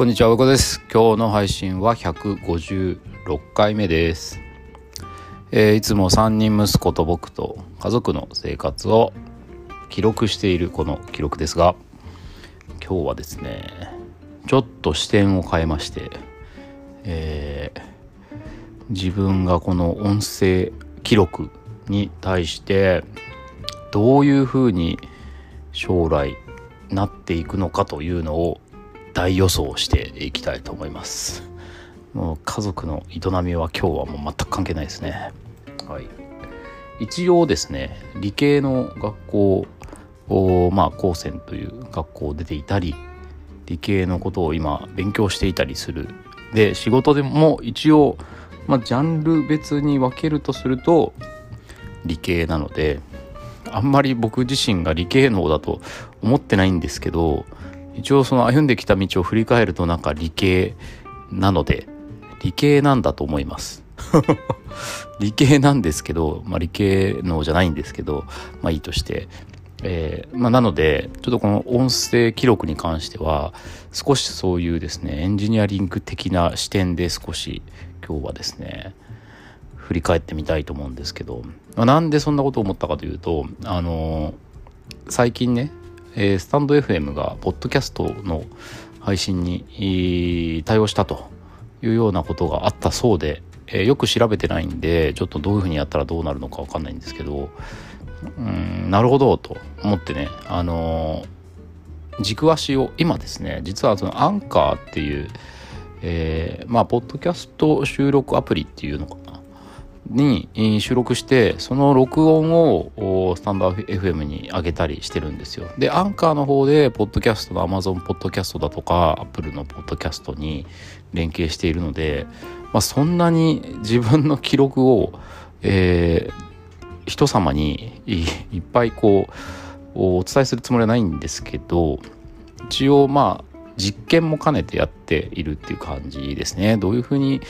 こんにちは、うこです。今日の配信は156回目です。えー、いつも3人息子と僕と家族の生活を記録しているこの記録ですが、今日はですね、ちょっと視点を変えまして、えー、自分がこの音声記録に対してどういうふうに将来なっていくのかというのを大予想していきたいと思います。もう家族の営みは今日はもう全く関係ないですね。はい。一応ですね理系の学校をまあ高専という学校を出ていたり理系のことを今勉強していたりする。で仕事でも一応、まあ、ジャンル別に分けるとすると理系なのであんまり僕自身が理系能だと思ってないんですけど一応その歩んできた道を振り返るとなんか理系なので理系なんだと思います。理系なんですけど、まあ、理系能じゃないんですけどまあいいとして。えー、まあ、なのでちょっとこの音声記録に関しては少しそういうですねエンジニアリング的な視点で少し今日はですね振り返ってみたいと思うんですけど、まあ、なんでそんなことを思ったかというとあの、最近ね、えー、スタンド FM がポッドキャストの配信に対応したというようなことがあったそうで、えー、よく調べてないんでちょっとどういうふうにやったらどうなるのか分かんないんですけどうんなるほどと思ってねあの軸足を今ですね実はそのアンカーっていう、えー、まあポッドキャスト収録アプリっていうのかに収録してその録音をスタンド FM に上げたりしてるんですよ。でアンカーの方でポッドキャストの Amazon ポッドキャストだとか Apple のポッドキャストに連携しているので、まあ、そんなに自分の記録を、えー、人様にいっぱいこうお伝えするつもりはないんですけど一応まあ実験も兼ねてやっているっていう感じですね。どういうふうに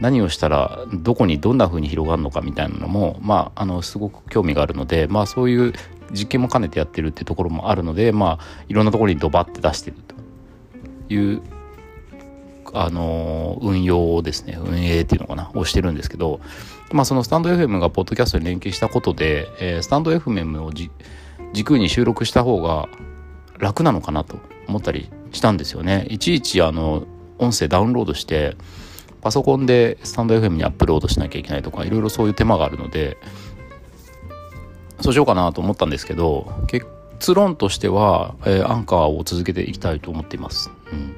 何をしたらどこにどんな風に広がるのかみたいなのもまああのすごく興味があるのでまあそういう実験も兼ねてやってるっていうところもあるのでまあいろんなところにドバって出してるというあの運用をですね運営っていうのかなをしてるんですけどまあそのスタンド FM がポッドキャストに連携したことで、えー、スタンド FM を軸に収録した方が楽なのかなと思ったりしたんですよね。いちいちあの音声ダウンロードしてパソコンでスタンド FM にアップロードしなきゃいけないとかいろいろそういう手間があるのでそうしようかなと思ったんですけど結論としては、えー、アンカーを続けていきたいと思っています。うん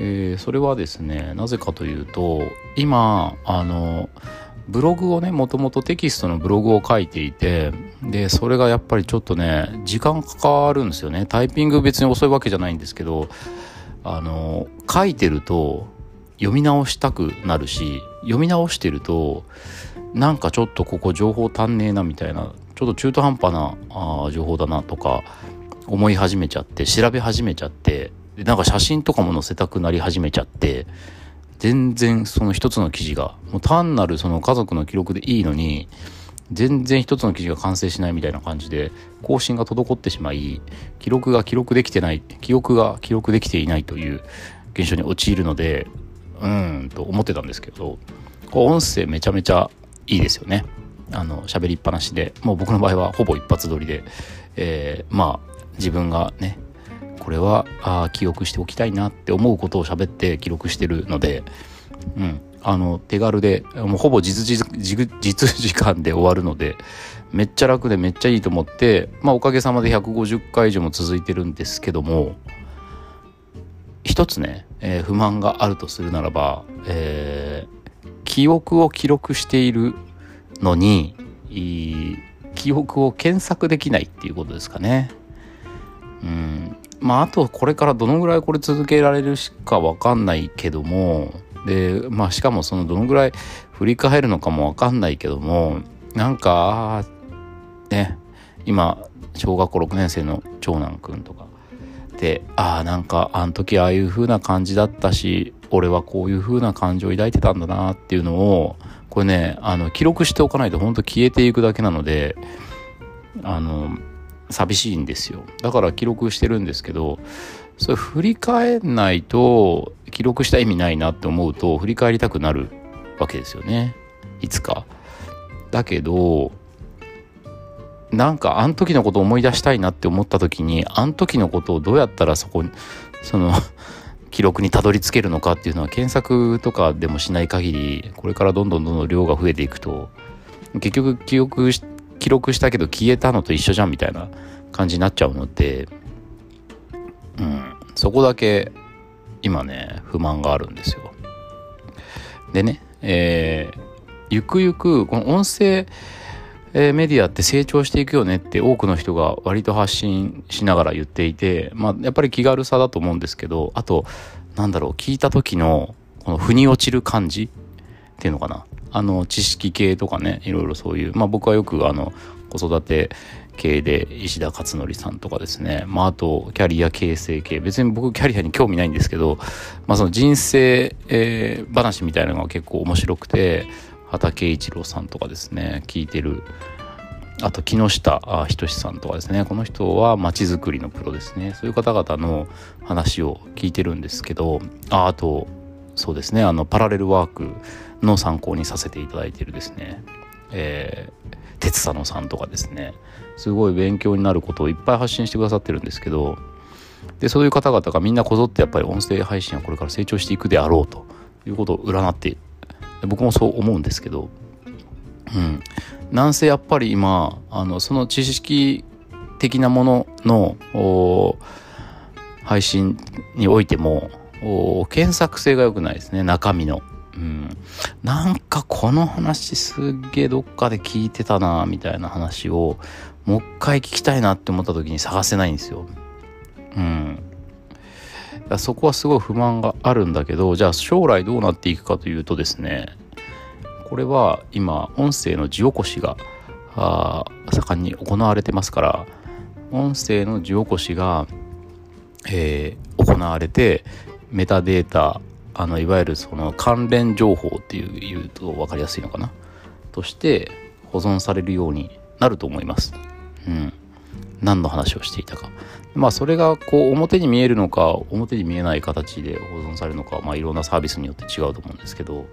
えー、それはですねなぜかというと今あのブログをねもともとテキストのブログを書いていてでそれがやっぱりちょっとね時間かかるんですよねタイピング別に遅いわけじゃないんですけどあの書いてると読み直したくなるし読み直してるとなんかちょっとここ情報足んねえなみたいなちょっと中途半端なあ情報だなとか思い始めちゃって調べ始めちゃってでなんか写真とかも載せたくなり始めちゃって全然その一つの記事がもう単なるその家族の記録でいいのに全然一つの記事が完成しないみたいな感じで更新が滞ってしまい記録が記録できてない記憶が記録できていないという現象に陥るのでうんと思ってたんですけどこう音声めちゃめちゃいいですよね。あの喋りっぱなしで。もう僕の場合はほぼ一発撮りで、えー、まあ自分がねこれはあ記憶しておきたいなって思うことを喋って記録してるので、うん、あの手軽でもうほぼ実実時間で終わるのでめっちゃ楽でめっちゃいいと思って、まあ、おかげさまで150回以上も続いてるんですけども一つね、えー、不満があるとするならば、えー、記憶を記録しているのに記憶を検索できないっていうことですかね。うんまああとこれからどのぐらいこれ続けられるしかわかんないけどもでまあしかもそのどのぐらい振り返るのかもわかんないけどもなんかね今小学校6年生の長男くんとかでああなんかあの時ああいう風な感じだったし俺はこういう風な感情を抱いてたんだなっていうのをこれねあの記録しておかないと本当消えていくだけなのであの寂しいんですよだから記録してるんですけどそれ振り返んないと記録した意味ないなって思うと振り返りたくなるわけですよねいつか。だけどなんかあん時のことを思い出したいなって思った時にあん時のことをどうやったらそこにその 記録にたどり着けるのかっていうのは検索とかでもしない限りこれからどんどんどんどん量が増えていくと結局記憶記録したけど消えたのと一緒じゃんみたいな感じになっちゃうので、うん、そこだけ今ね不満があるんですよ。でね、えー、ゆくゆくこの音声えー、メディアって成長していくよねって多くの人が割と発信しながら言っていて、まあ、やっぱり気軽さだと思うんですけどあとなんだろう聞いた時のこの腑に落ちる感じっていうのかな。あの知識系とかねいろいろそういうまあ僕はよくあの子育て系で石田勝則さんとかですね、まあ、あとキャリア形成系。別に僕キャリアに興味ないんですけど、まあ、その人生、えー、話みたいなのが結構面白くて畑一郎さんとかですね聞いてるあと木下仁さんとかですね。この人はまちづくりのプロですね。そういう方々の話を聞いてるんですけどああとそうですね。あのパラレルワークの参考にさせていただいてるですね、えー、鉄佐野さんとかですね。すごい勉強になることをいっぱい発信してくださってるんですけどでそういう方々がみんなこぞってやっぱり音声配信はこれから成長していくであろうということを占って僕もそう思うんですけど、うん、なんせやっぱり今あのその知識的なものの配信においても検索性が良くないですね中身の。うん、なんかこの話すげえどっかで聞いてたなみたいな話をもう一回聞きたいなって思った時に探せないんですよ。うん。そこはすごい不満があるんだけどじゃあ将来どうなっていくかというとですねこれは今音声の字起こしが盛んに行われてますから音声の字起こしが、えー、行われてメタデータあのいわゆるその関連情報っていう言うと分かりやすいのかな？として保存されるようになると思います。うん、何の話をしていたか。まあそれがこう表に見えるのか表に見えない形で保存されるのか、まあ、いろんなサービスによって違うと思うんですけど。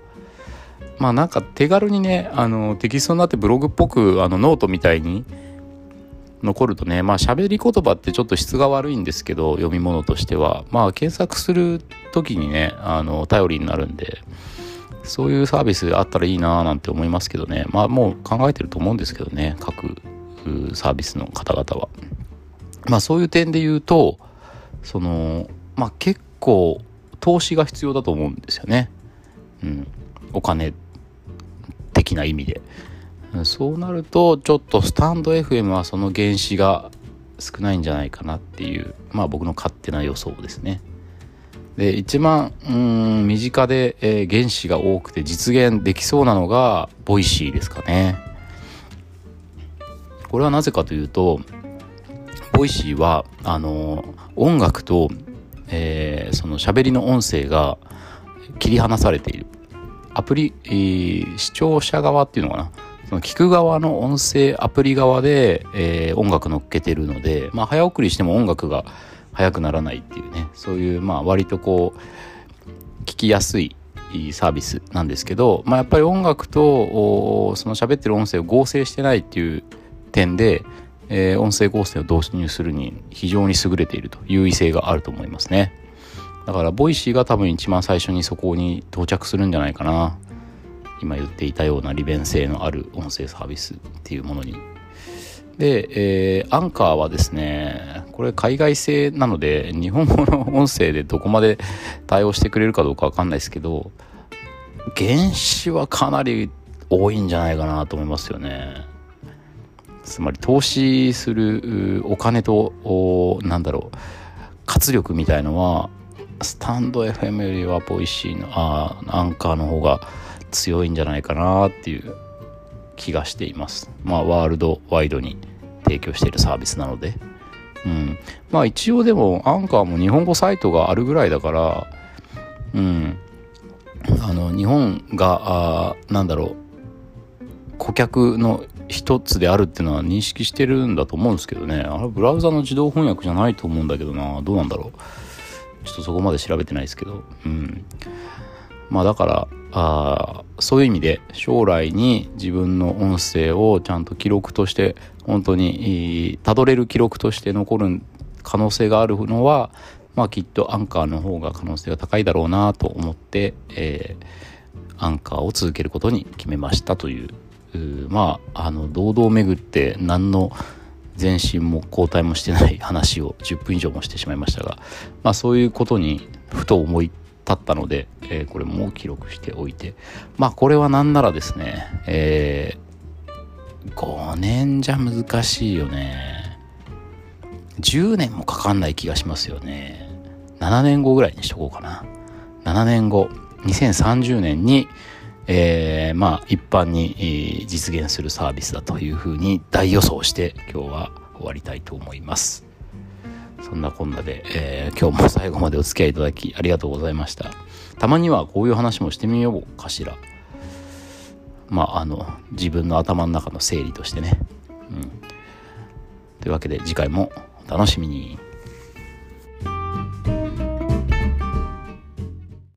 まあなんか手軽にねあのテキストになってブログっぽくあのノートみたいに残るとねまあ喋り言葉ってちょっと質が悪いんですけど読み物としては。まあ検索する時にねあの頼りになるんでそういうサービスあったらいいなーなんて思いますけどね。まあもう考えてると思うんですけどね各サービスの方々は。まあそういう点で言うとそのまあ結構投資が必要だと思うんですよね。うん、お金的な意味で。そうなるとちょっとスタンド FM はその原資が少ないんじゃないかなっていうまあ僕の勝手な予想ですね。で一番うん身近で、えー、原資が多くて実現できそうなのが Voicy ですかね。これはなぜかというとVoicy はあの音楽と、えー、その喋りの音声が切り離されている。アプリ、えー、視聴者側っていうのかな？その聞く側の音声アプリ側で、えー、音楽乗っけてるので、まあ、早送りしても音楽が速くならないっていうね。そういうまあ割とこう聞きやすいサービスなんですけど、まあ、やっぱり音楽とその喋ってる音声を合成してないっていう点で、えー、音声合成を導入するに非常に優れていると優位性があると思いますね。だから Voicy が多分一番最初にそこに到着するんじゃないかな。今言っていたような利便性のある音声サービスっていうものに。で、えー、アンカーはですねこれ海外製なので日本語の音声でどこまで対応してくれるかどうかわかんないですけど原資はかなり多いんじゃないかなと思いますよね。つまり投資するお金となんだろう活力みたいのはスタンド FM よりは Voicy のあアンカーの方が強いんじゃないかなっていう気がしています。まあワールドワイドに提供しているサービスなので。うん。まあ一応でもアンカーも日本語サイトがあるぐらいだからうん。あの日本があなんだろう顧客の一つであるっていうのは認識してるんだと思うんですけどね。あれブラウザの自動翻訳じゃないと思うんだけどな。どうなんだろう。ちょっとそこまで調べてないですけど。うん。まあだからあそういう意味で将来に自分の音声をちゃんと記録として本当にたどれる記録として残る可能性があるのはまあきっとアンカーの方が可能性が高いだろうなと思って、えー、アンカーを続けることに決めましたというまああの堂々巡って何の前進も後退もしてない話を 10分以上もしてしまいましたが、まあ、そういうことにふと思い立ったので、えー、これも記録しておいてまあこれは何ならですね、えー、5年じゃ難しいよね。10年もかかんない気がしますよね。7年後ぐらいにしとこうかな。7年後2030年にえー、まあ一般に実現するサービスだというふうに大予想して今日は終わりたいと思います。そんなこんなで、えー、今日も最後までお付き合いいただきありがとうございました。たまにはこういう話もしてみようかしら。まああの自分の頭の中の整理としてね、うん、というわけで次回もお楽しみに。